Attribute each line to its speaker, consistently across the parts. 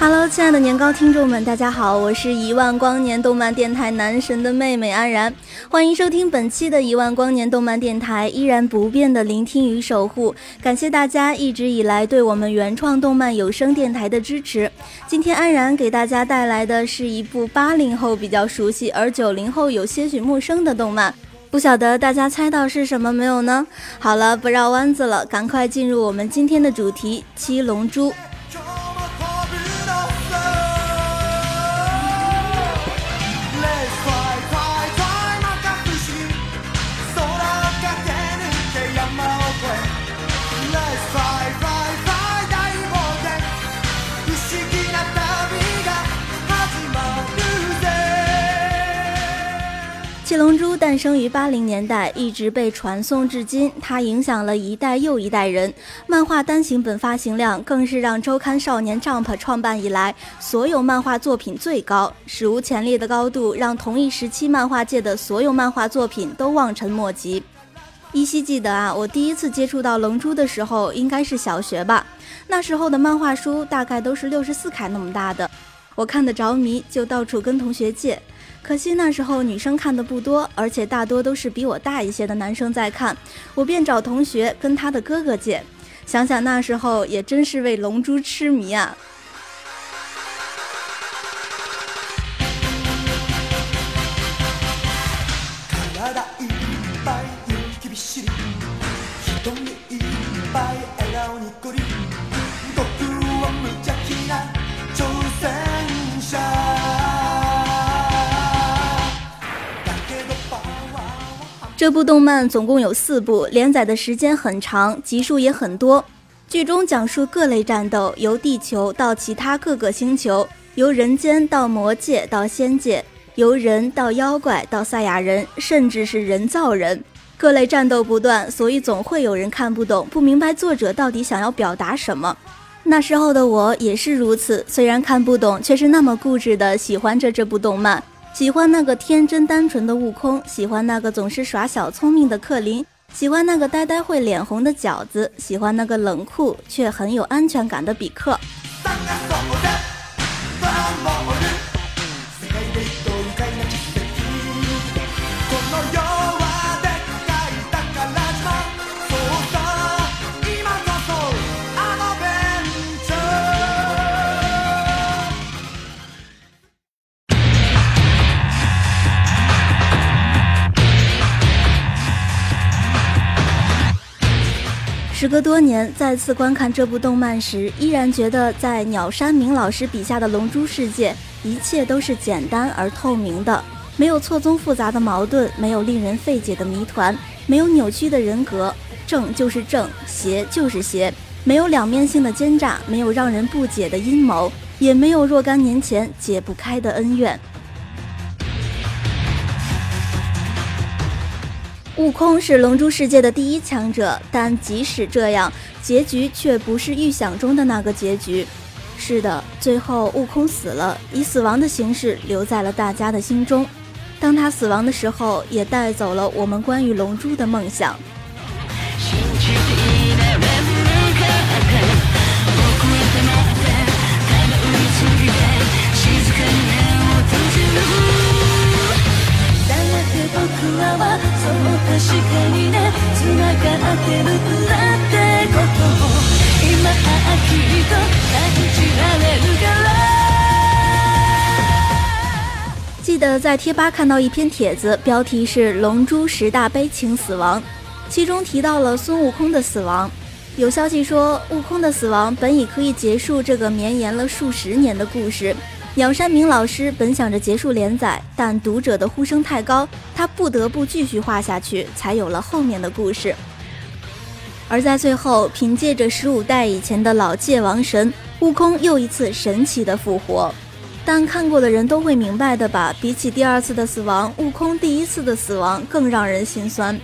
Speaker 1: Hello，亲爱的年糕听众们，大家好，我是一万光年动漫电台男神的妹妹安然，欢迎收听本期的一万光年动漫电台，依然不变的聆听与守护，感谢大家一直以来对我们原创动漫有声电台的支持。今天安然给大家带来的是一部八零后比较熟悉，而九零后有些许陌生的动漫，不晓得大家猜到是什么没有呢？好了，不绕弯子了，赶快进入我们今天的主题《七龙珠》。七龙珠诞生于八零年代，一直被传颂至今。它影响了一代又一代人。漫画单行本发行量更是让周刊少年 Jump 创办以来所有漫画作品最高，史无前例的高度，让同一时期漫画界的所有漫画作品都望尘莫及。依稀记得啊，我第一次接触到龙珠的时候，应该是小学吧。那时候的漫画书大概都是六十四开那么大的，我看得着迷，就到处跟同学借。可惜那时候女生看的不多，而且大多都是比我大一些的男生在看，我便找同学跟他的哥哥借。想想那时候也真是为龙珠痴迷啊！这部动漫总共有四部，连载的时间很长，集数也很多。剧中讲述各类战斗，由地球到其他各个星球，由人间到魔界到仙界，由人到妖怪到赛亚人，甚至是人造人，各类战斗不断，所以总会有人看不懂，不明白作者到底想要表达什么。那时候的我也是如此，虽然看不懂，却是那么固执的喜欢着这部动漫。喜欢那个天真单纯的悟空，喜欢那个总是耍小聪明的克林，喜欢那个呆呆会脸红的饺子，喜欢那个冷酷却很有安全感的比克。时隔多年，再次观看这部动漫时，依然觉得在鸟山明老师笔下的龙珠世界，一切都是简单而透明的，没有错综复杂的矛盾，没有令人费解的谜团，没有扭曲的人格，正就是正，邪就是邪，没有两面性的奸诈，没有让人不解的阴谋，也没有若干年前解不开的恩怨。悟空是龙珠世界的第一强者，但即使这样，结局却不是预想中的那个结局。是的，最后悟空死了，以死亡的形式留在了大家的心中。当他死亡的时候，也带走了我们关于龙珠的梦想。记得在贴吧看到一篇帖子标题是龙珠十大悲情死亡其中提到了孙悟空的死亡。有消息说悟空的死亡本已可以结束这个绵延了数十年的故事。鸟山明老师本想着结束连载，但读者的呼声太高，他不得不继续画下去，才有了后面的故事。而在最后，凭借着十五代以前的老界王神悟空，又一次神奇的复活。但看过的人都会明白的吧？比起第二次的死亡，悟空第一次的死亡更让人心酸，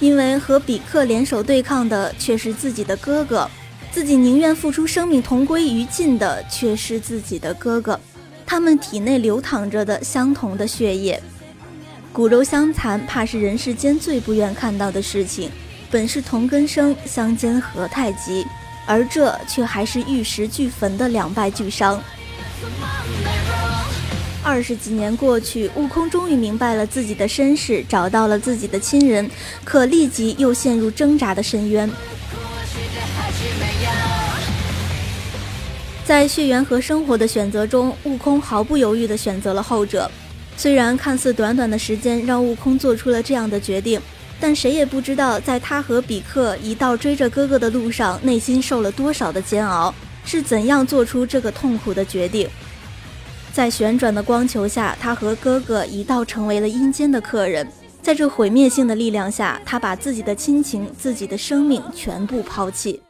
Speaker 1: 因为和比克联手对抗的却是自己的哥哥，自己宁愿付出生命同归于尽的却是自己的哥哥，他们体内流淌着的相同的血液，骨肉相残，怕是人世间最不愿看到的事情。本是同根生，相煎何太急，而这却还是玉石俱焚的两败俱伤。二十几年过去，悟空终于明白了自己的身世，找到了自己的亲人，可立即又陷入挣扎的深渊。在血缘和生活的选择中，悟空毫不犹豫地选择了后者。虽然看似短短的时间让悟空做出了这样的决定。但谁也不知道，在他和比克一道追着哥哥的路上，内心受了多少的煎熬，是怎样做出这个痛苦的决定。在旋转的光球下，他和哥哥一道成为了阴间的客人。在这毁灭性的力量下，他把自己的亲情、自己的生命全部抛弃。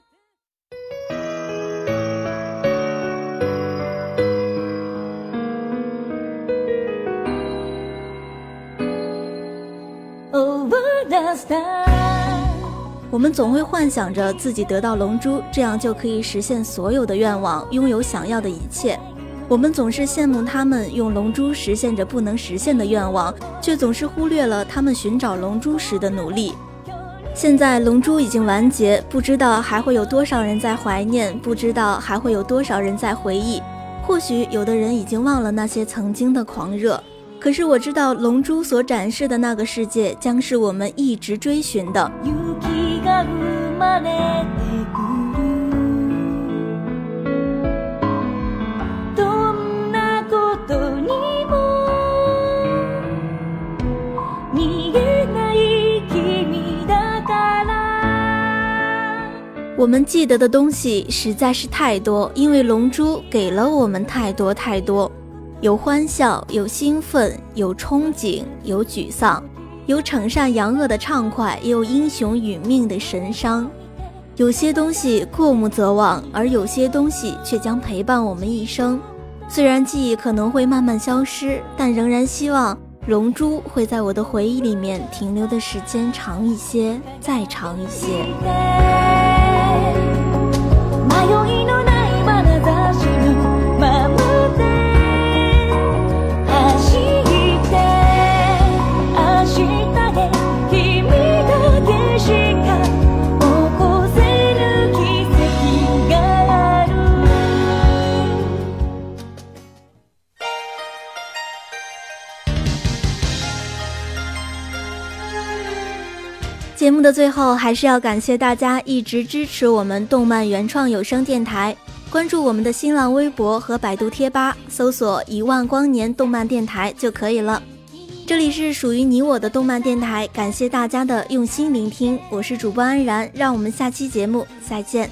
Speaker 1: 我们总会幻想着自己得到龙珠，这样就可以实现所有的愿望，拥有想要的一切。我们总是羡慕他们用龙珠实现着不能实现的愿望，却总是忽略了他们寻找龙珠时的努力。现在龙珠已经完结，不知道还会有多少人在怀念，不知道还会有多少人在回忆。或许有的人已经忘了那些曾经的狂热。可是我知道，龙珠所展示的那个世界，将是我们一直追寻的。我们记得的东西实在是太多，因为龙珠给了我们太多太多。有欢笑，有兴奋，有憧憬，有沮丧，有惩善扬恶的畅快，也有英雄殒命的神伤。有些东西过目则忘，而有些东西却将陪伴我们一生。虽然记忆可能会慢慢消失，但仍然希望龙珠会在我的回忆里面停留的时间长一些，再长一些。节目的最后，还是要感谢大家一直支持我们动漫原创有声电台。关注我们的新浪微博和百度贴吧，搜索“一万光年动漫电台”就可以了。这里是属于你我的动漫电台，感谢大家的用心聆听，我是主播安然，让我们下期节目再见。